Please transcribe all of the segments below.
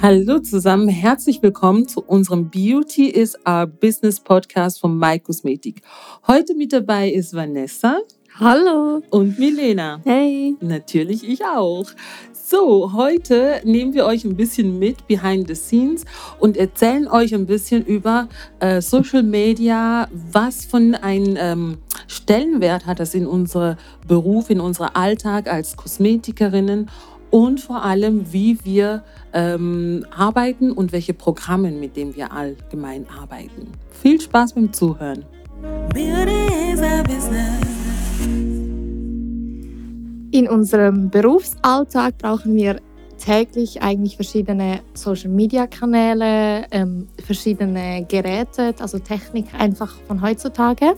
Hallo zusammen, herzlich willkommen zu unserem Beauty is Our Business Podcast von My Kosmetik. Heute mit dabei ist Vanessa. Hallo. Und Milena. Hey. Natürlich ich auch. So, heute nehmen wir euch ein bisschen mit behind the scenes und erzählen euch ein bisschen über äh, Social Media, was von einem ähm, Stellenwert hat das in unserem Beruf, in unserem Alltag als Kosmetikerinnen und vor allem, wie wir ähm, arbeiten und welche Programme, mit denen wir allgemein arbeiten. Viel Spaß beim Zuhören. In unserem Berufsalltag brauchen wir täglich eigentlich verschiedene Social-Media-Kanäle, ähm, verschiedene Geräte, also Technik einfach von heutzutage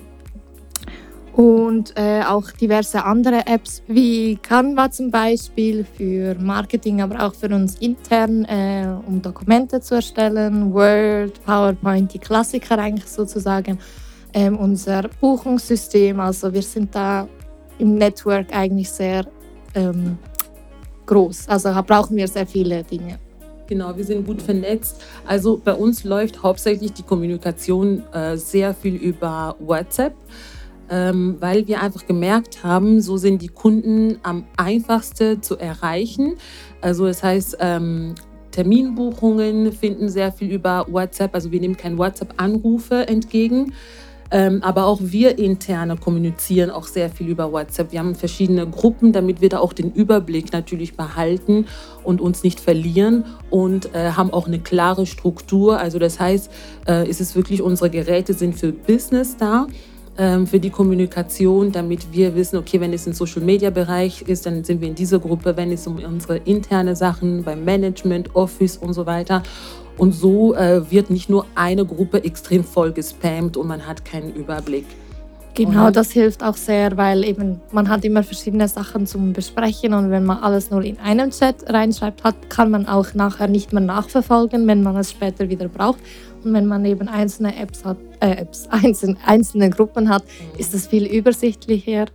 und äh, auch diverse andere Apps wie Canva zum Beispiel für Marketing, aber auch für uns intern, äh, um Dokumente zu erstellen, Word, PowerPoint, die Klassiker eigentlich sozusagen, ähm, unser Buchungssystem. Also wir sind da im Network eigentlich sehr ähm, groß. Also brauchen wir sehr viele Dinge. Genau, wir sind gut vernetzt. Also bei uns läuft hauptsächlich die Kommunikation äh, sehr viel über WhatsApp ähm, weil wir einfach gemerkt haben, so sind die Kunden am einfachsten zu erreichen. Also das heißt, ähm, Terminbuchungen finden sehr viel über WhatsApp. Also wir nehmen keine WhatsApp-Anrufe entgegen. Ähm, aber auch wir interne kommunizieren auch sehr viel über WhatsApp. Wir haben verschiedene Gruppen, damit wir da auch den Überblick natürlich behalten und uns nicht verlieren und äh, haben auch eine klare Struktur. Also das heißt, äh, ist es wirklich, unsere Geräte sind für Business da ähm, für die Kommunikation, damit wir wissen, okay, wenn es im Social-Media-Bereich ist, dann sind wir in dieser Gruppe, wenn es um unsere interne Sachen beim Management, Office und so weiter. Und so äh, wird nicht nur eine Gruppe extrem voll gespammt und man hat keinen Überblick. Genau, das hilft auch sehr, weil eben man hat immer verschiedene Sachen zum Besprechen und wenn man alles nur in einem Chat reinschreibt hat, kann man auch nachher nicht mehr nachverfolgen, wenn man es später wieder braucht. Und wenn man eben einzelne Apps hat, äh, Apps, einzelne, einzelne Gruppen hat, ist das viel übersichtlicher.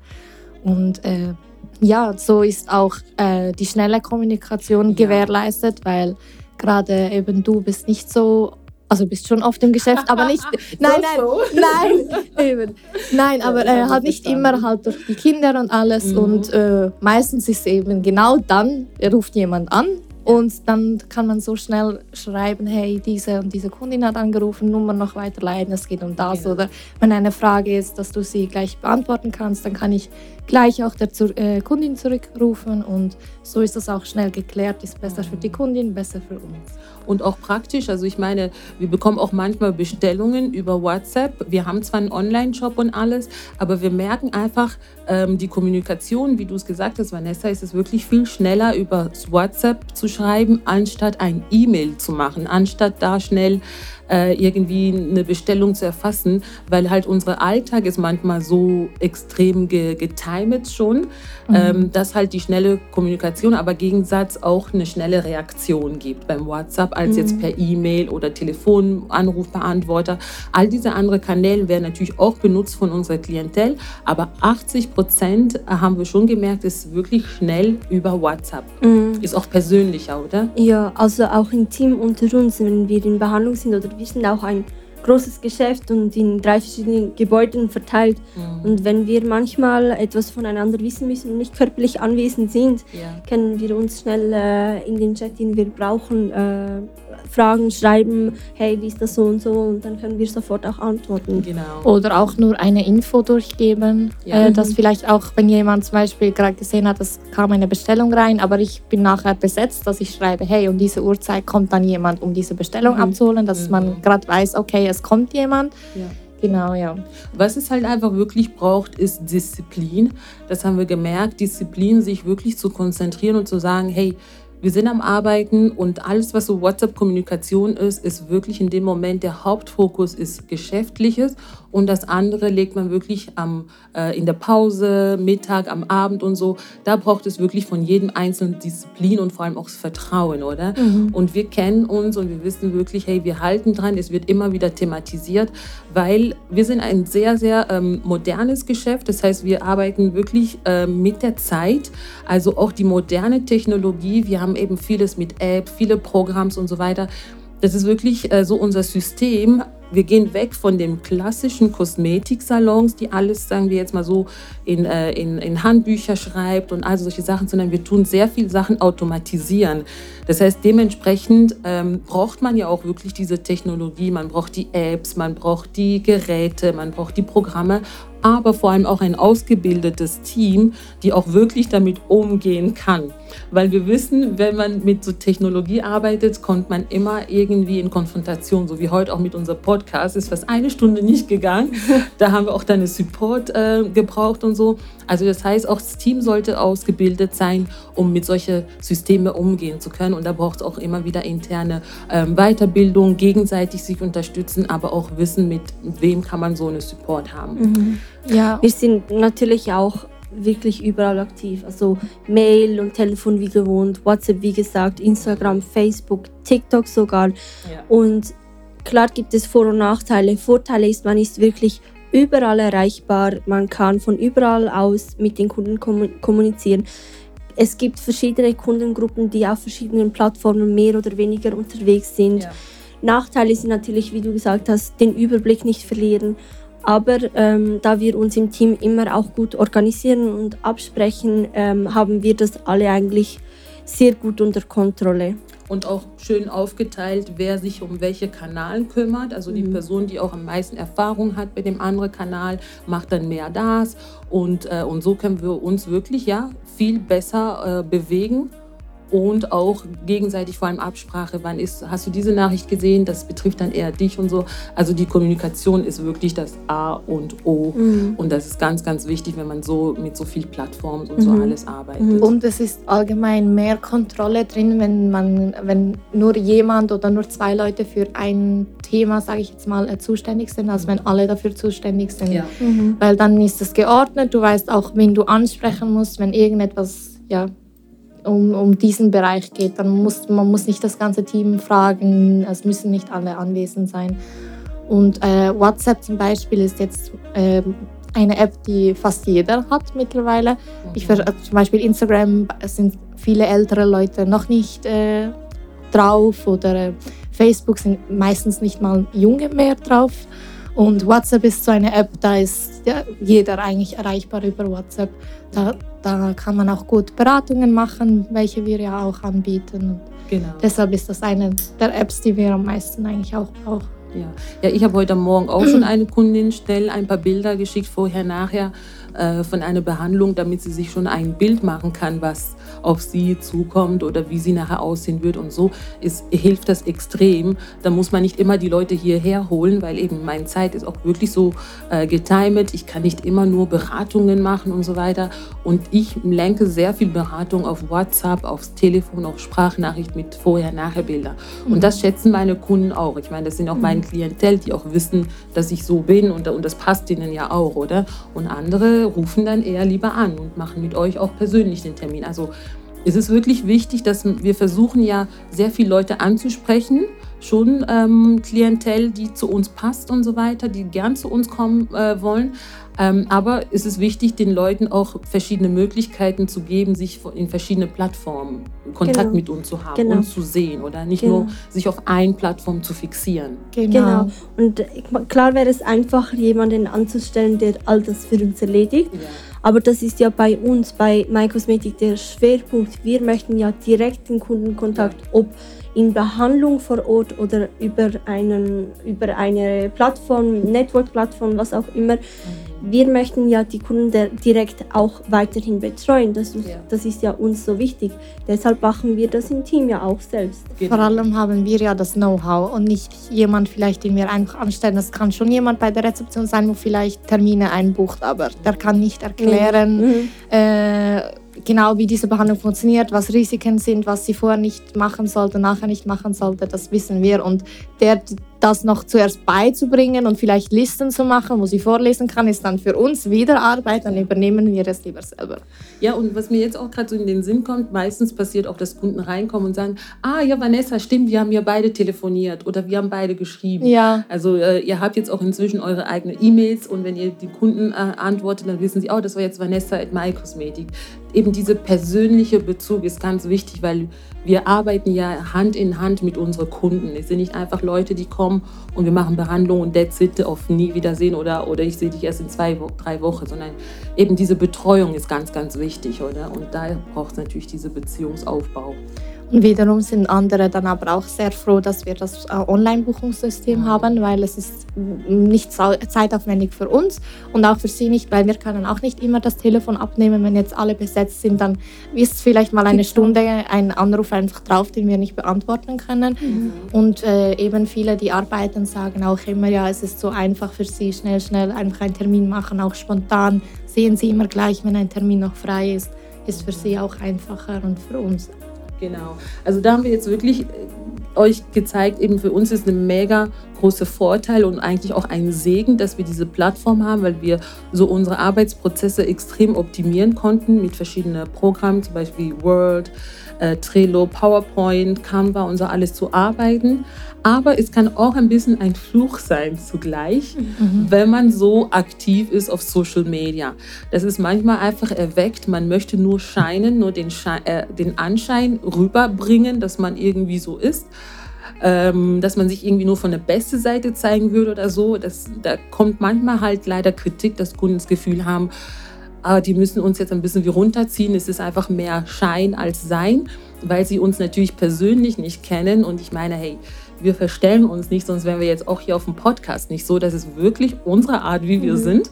Und äh, ja, so ist auch äh, die schnelle Kommunikation ja. gewährleistet, weil gerade eben du bist nicht so also bist schon oft im Geschäft, aber nicht. Nein, nein, so. nein, eben. Nein, aber äh, halt nicht immer halt durch die Kinder und alles. Mhm. Und äh, meistens ist eben genau dann, ruft jemand an und dann kann man so schnell schreiben, hey, diese und diese Kundin hat angerufen, Nummer noch weiterleiten, es geht um das. Ja. Oder wenn eine Frage ist, dass du sie gleich beantworten kannst, dann kann ich gleich auch der äh, Kundin zurückrufen und so ist das auch schnell geklärt, ist besser für die Kundin, besser für uns. Und auch praktisch, also ich meine, wir bekommen auch manchmal Bestellungen über WhatsApp. Wir haben zwar einen Online-Shop und alles, aber wir merken einfach, ähm, die Kommunikation, wie du es gesagt hast, Vanessa, ist es wirklich viel schneller über WhatsApp zu schreiben, anstatt ein E-Mail zu machen, anstatt da schnell äh, irgendwie eine Bestellung zu erfassen, weil halt unser Alltag ist manchmal so extrem ge getimet schon, mhm. ähm, dass halt die schnelle Kommunikation, aber Gegensatz auch eine schnelle Reaktion gibt beim WhatsApp als mhm. jetzt per E-Mail oder Telefonanrufbeantworter. All diese anderen Kanäle werden natürlich auch benutzt von unserer Klientel, aber 80 Prozent haben wir schon gemerkt, ist wirklich schnell über WhatsApp. Mhm. Ist auch persönlicher, oder? Ja, also auch im Team unter uns, wenn wir in Behandlung sind oder wir sind auch ein großes Geschäft und in drei verschiedenen Gebäuden verteilt. Mhm. Und wenn wir manchmal etwas voneinander wissen müssen und nicht körperlich anwesend sind, ja. können wir uns schnell äh, in den Chat, den wir brauchen, äh, Fragen schreiben, hey, wie ist das so und so, und dann können wir sofort auch antworten. Genau. Oder auch nur eine Info durchgeben, ja. äh, dass mhm. vielleicht auch, wenn jemand zum Beispiel gerade gesehen hat, es kam eine Bestellung rein, aber ich bin nachher besetzt, dass ich schreibe, hey, um diese Uhrzeit kommt dann jemand, um diese Bestellung mhm. abzuholen, dass mhm. man gerade weiß, okay, es kommt jemand. Ja. Genau, ja. Was es halt einfach wirklich braucht, ist Disziplin. Das haben wir gemerkt, Disziplin, sich wirklich zu konzentrieren und zu sagen, hey, wir sind am Arbeiten und alles, was so WhatsApp-Kommunikation ist, ist wirklich in dem Moment der Hauptfokus ist Geschäftliches und das andere legt man wirklich am, äh, in der Pause, Mittag, am Abend und so. Da braucht es wirklich von jedem einzelnen Disziplin und vor allem auch das Vertrauen, oder? Mhm. Und wir kennen uns und wir wissen wirklich, hey, wir halten dran, es wird immer wieder thematisiert, weil wir sind ein sehr, sehr ähm, modernes Geschäft. Das heißt, wir arbeiten wirklich äh, mit der Zeit, also auch die moderne Technologie. Wir haben haben eben vieles mit App, viele Programms und so weiter. Das ist wirklich äh, so unser System. Wir gehen weg von den klassischen Kosmetiksalons, die alles, sagen wir jetzt mal so, in, äh, in, in Handbücher schreibt und all solche Sachen, sondern wir tun sehr viele Sachen automatisieren. Das heißt, dementsprechend ähm, braucht man ja auch wirklich diese Technologie. Man braucht die Apps, man braucht die Geräte, man braucht die Programme, aber vor allem auch ein ausgebildetes Team, die auch wirklich damit umgehen kann. Weil wir wissen, wenn man mit so Technologie arbeitet, kommt man immer irgendwie in Konfrontation, so wie heute auch mit unserem Podcast. Ist fast eine Stunde nicht gegangen. Da haben wir auch deine Support äh, gebraucht und so. Also das heißt, auch das Team sollte ausgebildet sein, um mit solchen Systemen umgehen zu können. Und da braucht es auch immer wieder interne ähm, Weiterbildung, gegenseitig sich unterstützen, aber auch wissen, mit wem kann man so eine Support haben. Mhm. Ja. Wir sind natürlich auch wirklich überall aktiv. Also Mail und Telefon wie gewohnt, WhatsApp wie gesagt, Instagram, Facebook, TikTok sogar. Ja. Und klar gibt es Vor- und Nachteile. Vorteile ist, man ist wirklich überall erreichbar. Man kann von überall aus mit den Kunden kommunizieren. Es gibt verschiedene Kundengruppen, die auf verschiedenen Plattformen mehr oder weniger unterwegs sind. Ja. Nachteile sind natürlich, wie du gesagt hast, den Überblick nicht verlieren aber ähm, da wir uns im Team immer auch gut organisieren und absprechen, ähm, haben wir das alle eigentlich sehr gut unter Kontrolle. Und auch schön aufgeteilt, wer sich um welche Kanal kümmert. Also die mhm. Person, die auch am meisten Erfahrung hat bei dem anderen Kanal, macht dann mehr das. Und, äh, und so können wir uns wirklich ja, viel besser äh, bewegen und auch gegenseitig vor allem Absprache. Wann ist, hast du diese Nachricht gesehen? Das betrifft dann eher dich und so. Also die Kommunikation ist wirklich das A und O. Mhm. Und das ist ganz, ganz wichtig, wenn man so mit so viel Plattformen und mhm. so alles arbeitet. Mhm. Und es ist allgemein mehr Kontrolle drin, wenn man, wenn nur jemand oder nur zwei Leute für ein Thema, sage ich jetzt mal, zuständig sind, als wenn alle dafür zuständig sind. Ja. Mhm. Weil dann ist es geordnet. Du weißt auch, wen du ansprechen musst, wenn irgendetwas ja, um, um diesen Bereich geht. Dann muss man muss nicht das ganze Team fragen, es müssen nicht alle anwesend sein. Und äh, WhatsApp zum Beispiel ist jetzt äh, eine App, die fast jeder hat mittlerweile. Ich, äh, zum Beispiel Instagram sind viele ältere Leute noch nicht äh, drauf oder äh, Facebook sind meistens nicht mal junge mehr drauf. Und WhatsApp ist so eine App, da ist ja, jeder eigentlich erreichbar über WhatsApp. Da, da kann man auch gut Beratungen machen, welche wir ja auch anbieten. Genau. Deshalb ist das eine der Apps, die wir am meisten eigentlich auch brauchen. Ja, ja ich habe heute Morgen auch schon eine Kundin schnell ein paar Bilder geschickt, vorher, nachher äh, von einer Behandlung, damit sie sich schon ein Bild machen kann, was auf sie zukommt oder wie sie nachher aussehen wird und so, ist, hilft das extrem. Da muss man nicht immer die Leute hierher holen, weil eben meine Zeit ist auch wirklich so äh, getimet. Ich kann nicht immer nur Beratungen machen und so weiter. Und ich lenke sehr viel Beratung auf WhatsApp, aufs Telefon, auf Sprachnachricht mit Vorher-Nachher-Bilder. Und das schätzen meine Kunden auch. Ich meine, das sind auch meine mhm. Klientel, die auch wissen, dass ich so bin und, und das passt ihnen ja auch, oder? Und andere rufen dann eher lieber an und machen mit euch auch persönlich den Termin. Also es ist wirklich wichtig, dass wir versuchen ja sehr viele Leute anzusprechen, schon ähm, Klientel, die zu uns passt und so weiter, die gern zu uns kommen äh, wollen. Ähm, aber es ist wichtig, den Leuten auch verschiedene Möglichkeiten zu geben, sich in verschiedene Plattformen Kontakt genau. mit uns zu haben, genau. uns zu sehen oder nicht genau. nur sich auf eine Plattform zu fixieren. Genau. genau. Und klar wäre es einfach, jemanden anzustellen, der all das für uns erledigt. Ja. Aber das ist ja bei uns, bei MyCosmetic, der Schwerpunkt. Wir möchten ja direkten Kundenkontakt, ob in Behandlung vor Ort oder über, einen, über eine Plattform, Network-Plattform, was auch immer. Mhm. Wir möchten ja die Kunden direkt auch weiterhin betreuen. Das ist, ja. das ist ja uns so wichtig. Deshalb machen wir das im Team ja auch selbst. Genau. Vor allem haben wir ja das Know-how und nicht jemand vielleicht, den wir einfach anstellen. Das kann schon jemand bei der Rezeption sein, wo vielleicht Termine einbucht, aber der kann nicht erklären, mhm. äh, genau wie diese Behandlung funktioniert, was Risiken sind, was sie vorher nicht machen sollte, nachher nicht machen sollte, das wissen wir. Und der das noch zuerst beizubringen und vielleicht Listen zu machen, wo sie vorlesen kann, ist dann für uns wieder Arbeit, dann übernehmen wir es lieber selber. Ja, und was mir jetzt auch gerade so in den Sinn kommt, meistens passiert auch, dass Kunden reinkommen und sagen, ah ja, Vanessa, stimmt, wir haben ja beide telefoniert oder wir haben beide geschrieben. Ja. Also äh, ihr habt jetzt auch inzwischen eure eigenen E-Mails und wenn ihr die Kunden äh, antwortet, dann wissen sie, oh, das war jetzt Vanessa at MyCosmetic. Eben dieser persönliche Bezug ist ganz wichtig, weil wir arbeiten ja Hand in Hand mit unseren Kunden. Es sind nicht einfach Leute, die kommen und wir machen Behandlung und that's it, auf nie wiedersehen oder, oder ich sehe dich erst in zwei, drei Wochen, sondern eben diese Betreuung ist ganz, ganz wichtig, oder? Und da braucht es natürlich diese Beziehungsaufbau. Und wiederum sind andere dann aber auch sehr froh, dass wir das äh, Online-Buchungssystem haben, weil es ist nicht zeitaufwendig für uns und auch für sie nicht, weil wir können auch nicht immer das Telefon abnehmen, wenn jetzt alle besetzt sind, dann ist vielleicht mal eine Stunde ein Anruf einfach drauf, den wir nicht beantworten können. Mhm. Und äh, eben viele, die arbeiten, sagen auch immer, ja, es ist so einfach für sie, schnell, schnell einfach einen Termin machen, auch spontan. Sehen sie immer gleich, wenn ein Termin noch frei ist, ist für sie auch einfacher und für uns Genau. Also da haben wir jetzt wirklich äh, euch gezeigt, eben für uns ist ein mega großer Vorteil und eigentlich auch ein Segen, dass wir diese Plattform haben, weil wir so unsere Arbeitsprozesse extrem optimieren konnten mit verschiedenen Programmen, zum Beispiel Word, äh, Trello, PowerPoint, Canva und so alles zu arbeiten. Aber es kann auch ein bisschen ein Fluch sein zugleich, mhm. wenn man so aktiv ist auf Social Media. Das ist manchmal einfach erweckt, man möchte nur scheinen, nur den, Schein, äh, den Anschein rüberbringen, dass man irgendwie so ist. Ähm, dass man sich irgendwie nur von der besten Seite zeigen würde oder so. Das, da kommt manchmal halt leider Kritik, dass Kunden das Gefühl haben, aber die müssen uns jetzt ein bisschen wie runterziehen. Es ist einfach mehr Schein als Sein, weil sie uns natürlich persönlich nicht kennen. Und ich meine, hey, wir verstellen uns nicht, sonst wären wir jetzt auch hier auf dem Podcast nicht so. Das ist wirklich unsere Art, wie wir mhm. sind.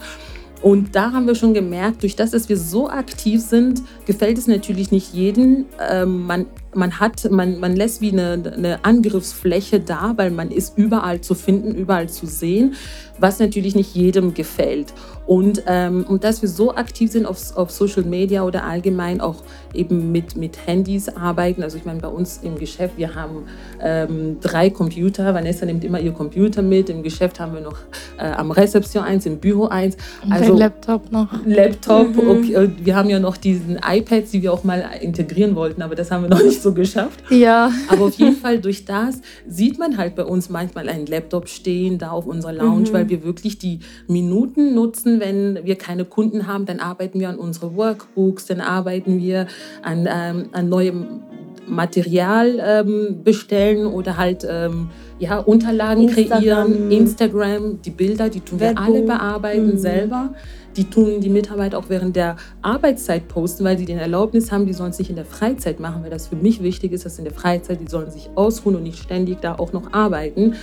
Und da haben wir schon gemerkt, durch das, dass wir so aktiv sind, gefällt es natürlich nicht jedem. Ähm, man, man, hat, man, man lässt wie eine, eine Angriffsfläche da, weil man ist überall zu finden, überall zu sehen was natürlich nicht jedem gefällt. Und, ähm, und dass wir so aktiv sind auf, auf Social Media oder allgemein auch eben mit, mit Handys arbeiten. Also ich meine, bei uns im Geschäft, wir haben ähm, drei Computer. Vanessa nimmt immer ihr Computer mit. Im Geschäft haben wir noch äh, am Rezeption eins, im Büro eins. Also Laptop noch. Laptop. Mhm. Okay, wir haben ja noch diesen iPads, die wir auch mal integrieren wollten, aber das haben wir noch nicht so geschafft. Ja. Aber auf jeden Fall durch das sieht man halt bei uns manchmal einen Laptop stehen, da auf unserer Lounge, mhm. weil wir wir wirklich die Minuten nutzen, wenn wir keine Kunden haben, dann arbeiten wir an unsere Workbooks, dann arbeiten wir an, ähm, an neuem Material ähm, bestellen oder halt ähm, ja, Unterlagen Instagram. kreieren, Instagram, die Bilder, die tun Werbung. wir alle bearbeiten mhm. selber. Die tun die Mitarbeiter auch während der Arbeitszeit posten, weil sie den Erlaubnis haben, die sollen es nicht in der Freizeit machen, weil das für mich wichtig ist, dass in der Freizeit, die sollen sich ausruhen und nicht ständig da auch noch arbeiten.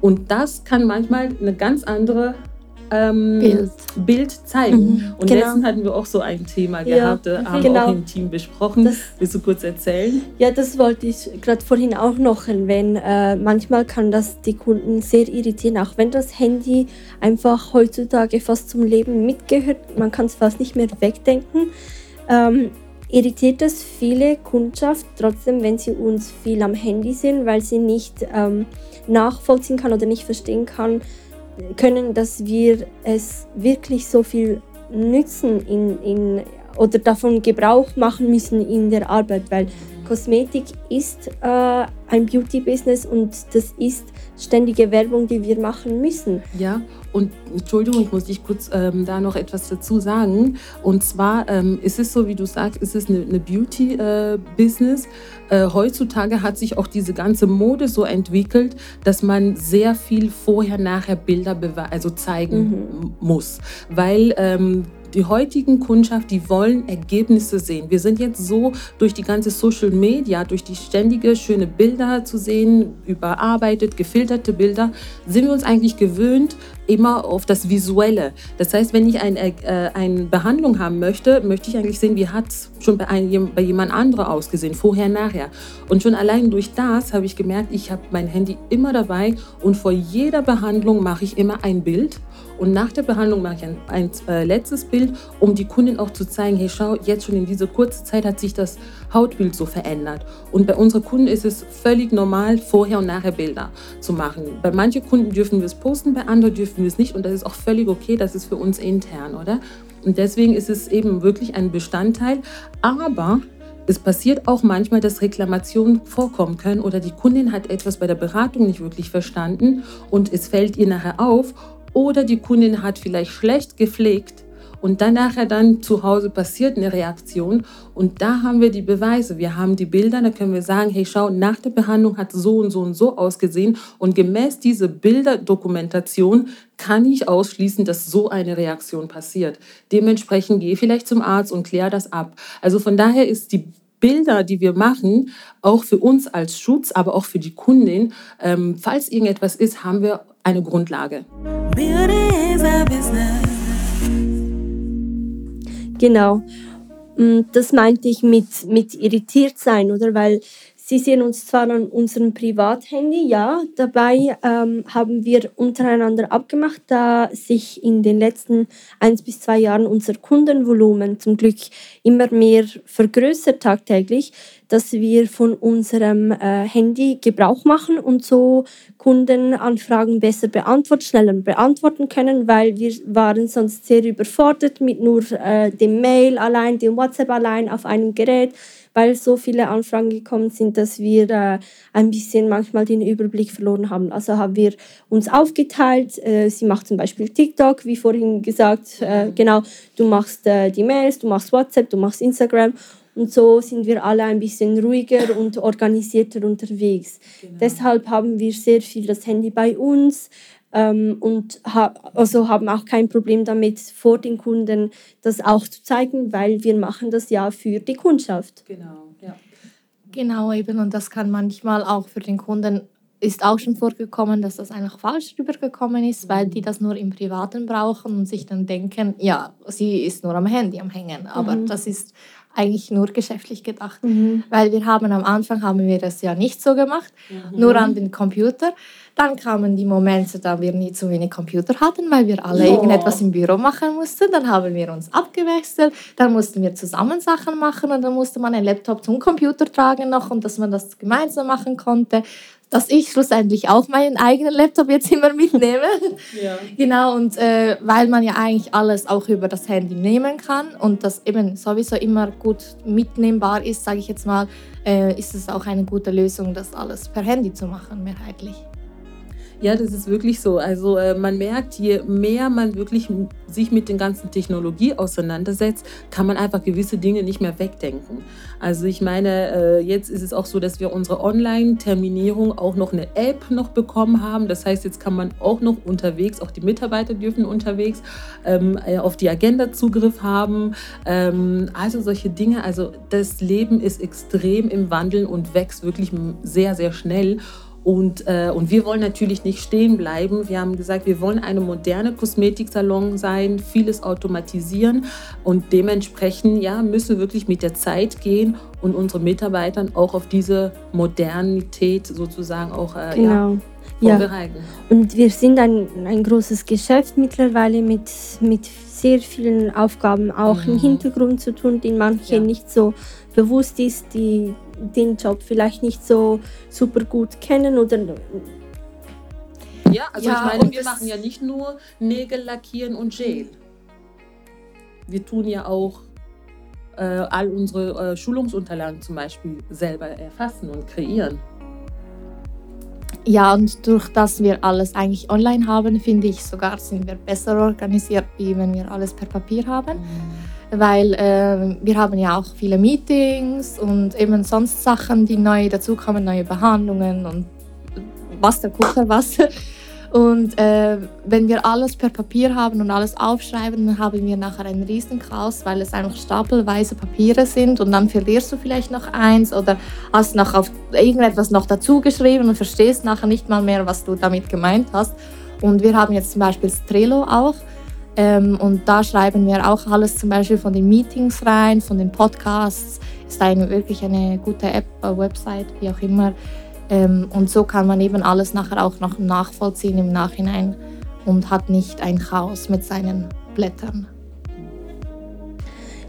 Und das kann manchmal eine ganz andere ähm, Bild. Bild. zeigen. Mhm, und genau. letztens hatten wir auch so ein Thema gehabt, ja, haben genau. auch im Team besprochen. Das, Willst du kurz erzählen? Ja, das wollte ich gerade vorhin auch noch erwähnen. Äh, manchmal kann das die Kunden sehr irritieren, auch wenn das Handy einfach heutzutage fast zum Leben mitgehört. Man kann es fast nicht mehr wegdenken. Ähm, irritiert das viele Kundschaft trotzdem, wenn sie uns viel am Handy sind, weil sie nicht ähm, nachvollziehen kann oder nicht verstehen kann, können, dass wir es wirklich so viel nützen in, in, oder davon Gebrauch machen müssen in der Arbeit, weil Kosmetik ist äh, ein Beauty-Business und das ist ständige Werbung, die wir machen müssen. Ja, und Entschuldigung, ich muss dich kurz ähm, da noch etwas dazu sagen. Und zwar ähm, ist es so, wie du sagst, ist es eine, eine Beauty-Business. Äh, äh, heutzutage hat sich auch diese ganze Mode so entwickelt, dass man sehr viel vorher-nachher Bilder also zeigen mhm. muss, weil ähm, die heutigen Kundschaft, die wollen Ergebnisse sehen. Wir sind jetzt so durch die ganze Social Media, durch die ständige schöne Bilder zu sehen, überarbeitet, gefilterte Bilder, sind wir uns eigentlich gewöhnt, immer auf das Visuelle. Das heißt, wenn ich ein, äh, eine Behandlung haben möchte, möchte ich eigentlich sehen, wie hat es schon bei, ein, bei jemand anderem ausgesehen, vorher, nachher. Und schon allein durch das habe ich gemerkt, ich habe mein Handy immer dabei und vor jeder Behandlung mache ich immer ein Bild Und nach der Behandlung mache ich ein, ein äh, letztes Bild, um die Kundin auch zu zeigen, hey, schau, jetzt schon in dieser kurzen Zeit hat sich das Hautbild so verändert. Und bei unseren Kunden ist es völlig normal, vorher und nachher Bilder zu machen. Bei manchen Kunden dürfen wir es posten, bei anderen dürfen wir es nicht. Und das ist auch völlig okay, das ist für uns intern, oder? Und deswegen ist es eben wirklich ein Bestandteil. Aber es passiert auch manchmal, dass Reklamationen vorkommen können oder die Kundin hat etwas bei der Beratung nicht wirklich verstanden und es fällt ihr nachher auf oder die Kundin hat vielleicht schlecht gepflegt und dann nachher dann zu Hause passiert eine Reaktion und da haben wir die Beweise. Wir haben die Bilder, da können wir sagen, hey schau, nach der Behandlung hat so und so und so ausgesehen und gemäß dieser Bilderdokumentation kann ich ausschließen, dass so eine Reaktion passiert. Dementsprechend gehe vielleicht zum Arzt und kläre das ab. Also von daher ist die Bilder, die wir machen, auch für uns als Schutz, aber auch für die Kundin, ähm, falls irgendetwas ist, haben wir eine Grundlage. Beauty is a business. Genau. Mm, das meinte ich mit, mit irritiert sein, oder? Weil Sie sehen uns zwar an unserem Privathandy, ja, dabei ähm, haben wir untereinander abgemacht, da sich in den letzten eins bis zwei Jahren unser Kundenvolumen zum Glück immer mehr vergrößert tagtäglich, dass wir von unserem äh, Handy Gebrauch machen und so Kundenanfragen besser beantworten, schneller beantworten können, weil wir waren sonst sehr überfordert mit nur äh, dem Mail allein, dem WhatsApp allein auf einem Gerät weil so viele Anfragen gekommen sind, dass wir äh, ein bisschen manchmal den Überblick verloren haben. Also haben wir uns aufgeteilt. Äh, sie macht zum Beispiel TikTok, wie vorhin gesagt, äh, mhm. genau. Du machst äh, die Mails, du machst WhatsApp, du machst Instagram. Und so sind wir alle ein bisschen ruhiger und organisierter unterwegs. Genau. Deshalb haben wir sehr viel das Handy bei uns ähm, und ha also haben auch kein Problem damit, vor den Kunden das auch zu zeigen, weil wir machen das ja für die Kundschaft. Genau, ja. Genau eben und das kann manchmal auch für den Kunden ist auch schon vorgekommen, dass das einfach falsch rübergekommen ist, weil die das nur im Privaten brauchen und sich dann denken, ja, sie ist nur am Handy am Hängen. Aber mhm. das ist eigentlich nur geschäftlich gedacht, mhm. weil wir haben am Anfang haben wir das ja nicht so gemacht, mhm. nur an den Computer. Dann kamen die Momente, da wir nie zu wenig Computer hatten, weil wir alle oh. irgendetwas im Büro machen mussten. Dann haben wir uns abgewechselt, dann mussten wir zusammen Sachen machen und dann musste man einen Laptop zum Computer tragen noch und dass man das gemeinsam machen konnte dass ich schlussendlich auch meinen eigenen Laptop jetzt immer mitnehme. ja. Genau, und äh, weil man ja eigentlich alles auch über das Handy nehmen kann und das eben sowieso immer gut mitnehmbar ist, sage ich jetzt mal, äh, ist es auch eine gute Lösung, das alles per Handy zu machen, mehrheitlich. Ja, das ist wirklich so. Also äh, man merkt, je mehr man wirklich sich mit den ganzen Technologie auseinandersetzt, kann man einfach gewisse Dinge nicht mehr wegdenken. Also ich meine, äh, jetzt ist es auch so, dass wir unsere Online-Terminierung auch noch eine App noch bekommen haben. Das heißt, jetzt kann man auch noch unterwegs, auch die Mitarbeiter dürfen unterwegs ähm, äh, auf die Agenda Zugriff haben. Ähm, also solche Dinge. Also das Leben ist extrem im Wandeln und wächst wirklich sehr, sehr schnell. Und, äh, und wir wollen natürlich nicht stehen bleiben. Wir haben gesagt, wir wollen eine moderne Kosmetiksalon sein, vieles automatisieren und dementsprechend ja, müssen wir wirklich mit der Zeit gehen und unsere Mitarbeitern auch auf diese Modernität sozusagen auch äh, genau. ja, vorbereiten. Ja. Und wir sind ein, ein großes Geschäft mittlerweile mit, mit sehr vielen Aufgaben, auch mhm. im Hintergrund zu tun, den manche ja. nicht so bewusst ist, die den Job vielleicht nicht so super gut kennen oder ja, also ja, ich meine, wir machen ja nicht nur Nägel lackieren und Gel. Wir tun ja auch äh, all unsere äh, Schulungsunterlagen zum Beispiel selber erfassen und kreieren. Ja, und durch das wir alles eigentlich online haben, finde ich sogar, sind wir besser organisiert, wie wenn wir alles per Papier haben. Mhm weil äh, wir haben ja auch viele Meetings und eben sonst Sachen, die neu dazukommen, neue Behandlungen und was der Kuchen was. Und äh, wenn wir alles per Papier haben und alles aufschreiben, dann haben wir nachher einen Riesenchaos, weil es einfach stapelweise Papiere sind und dann verlierst du vielleicht noch eins oder hast noch auf irgendetwas noch dazu geschrieben und verstehst nachher nicht mal mehr, was du damit gemeint hast. Und wir haben jetzt zum Beispiel Trello auch ähm, und da schreiben wir auch alles zum Beispiel von den Meetings rein, von den Podcasts. Ist eine, wirklich eine gute App, Website, wie auch immer. Ähm, und so kann man eben alles nachher auch noch nachvollziehen im Nachhinein, und hat nicht ein Chaos mit seinen Blättern.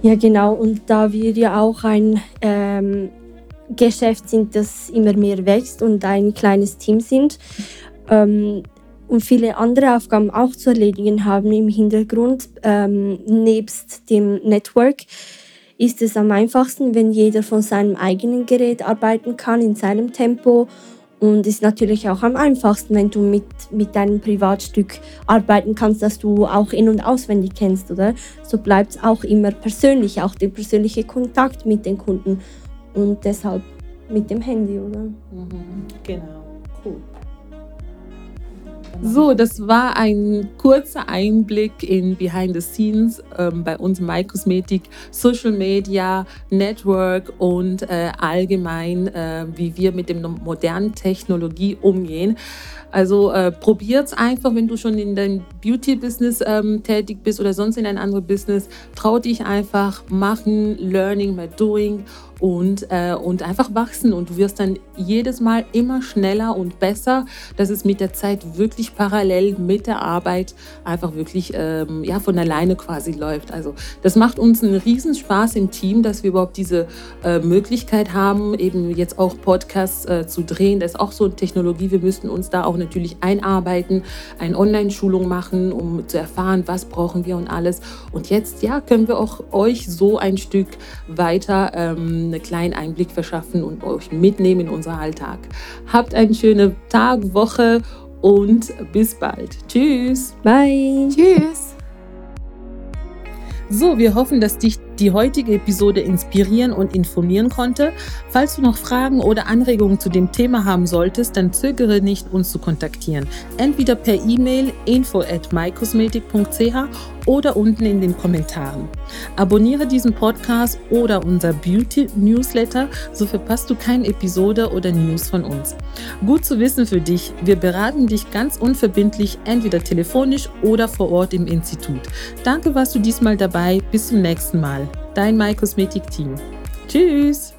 Ja, genau. Und da wir ja auch ein ähm, Geschäft sind, das immer mehr wächst und ein kleines Team sind ähm, und viele andere Aufgaben auch zu erledigen haben im Hintergrund, ähm, nebst dem Network, ist es am einfachsten, wenn jeder von seinem eigenen Gerät arbeiten kann, in seinem Tempo. Und ist natürlich auch am einfachsten, wenn du mit, mit deinem Privatstück arbeiten kannst, das du auch in- und auswendig kennst, oder? So bleibt es auch immer persönlich, auch der persönliche Kontakt mit den Kunden. Und deshalb mit dem Handy, oder? Mhm, genau, cool. So, das war ein kurzer Einblick in Behind the Scenes ähm, bei uns My Kosmetik, Social Media, Network und äh, allgemein, äh, wie wir mit der modernen Technologie umgehen. Also äh, es einfach, wenn du schon in deinem Beauty-Business ähm, tätig bist oder sonst in ein anderes Business. Trau dich einfach machen, learning by doing und, äh, und einfach wachsen. Und du wirst dann jedes Mal immer schneller und besser, dass es mit der Zeit wirklich parallel mit der Arbeit einfach wirklich ähm, ja, von alleine quasi läuft. Also das macht uns einen Riesenspaß im Team, dass wir überhaupt diese äh, Möglichkeit haben, eben jetzt auch Podcasts äh, zu drehen. Das ist auch so eine Technologie. Wir müssten uns da auch natürlich einarbeiten, eine Online-Schulung machen, um zu erfahren, was brauchen wir und alles. Und jetzt ja, können wir auch euch so ein Stück weiter ähm, einen kleinen Einblick verschaffen und euch mitnehmen in unseren Alltag. Habt einen schönen Tag, Woche und bis bald. Tschüss. Bye. Tschüss. So, wir hoffen, dass dich die heutige Episode inspirieren und informieren konnte. Falls du noch Fragen oder Anregungen zu dem Thema haben solltest, dann zögere nicht, uns zu kontaktieren. Entweder per E-Mail info at mykosmetik.ch oder unten in den Kommentaren. Abonniere diesen Podcast oder unser Beauty Newsletter, so verpasst du keine Episode oder News von uns. Gut zu wissen für dich, wir beraten dich ganz unverbindlich, entweder telefonisch oder vor Ort im Institut. Danke, warst du diesmal dabei. Bis zum nächsten Mal. Dein My Cosmetic Team. Tschüss!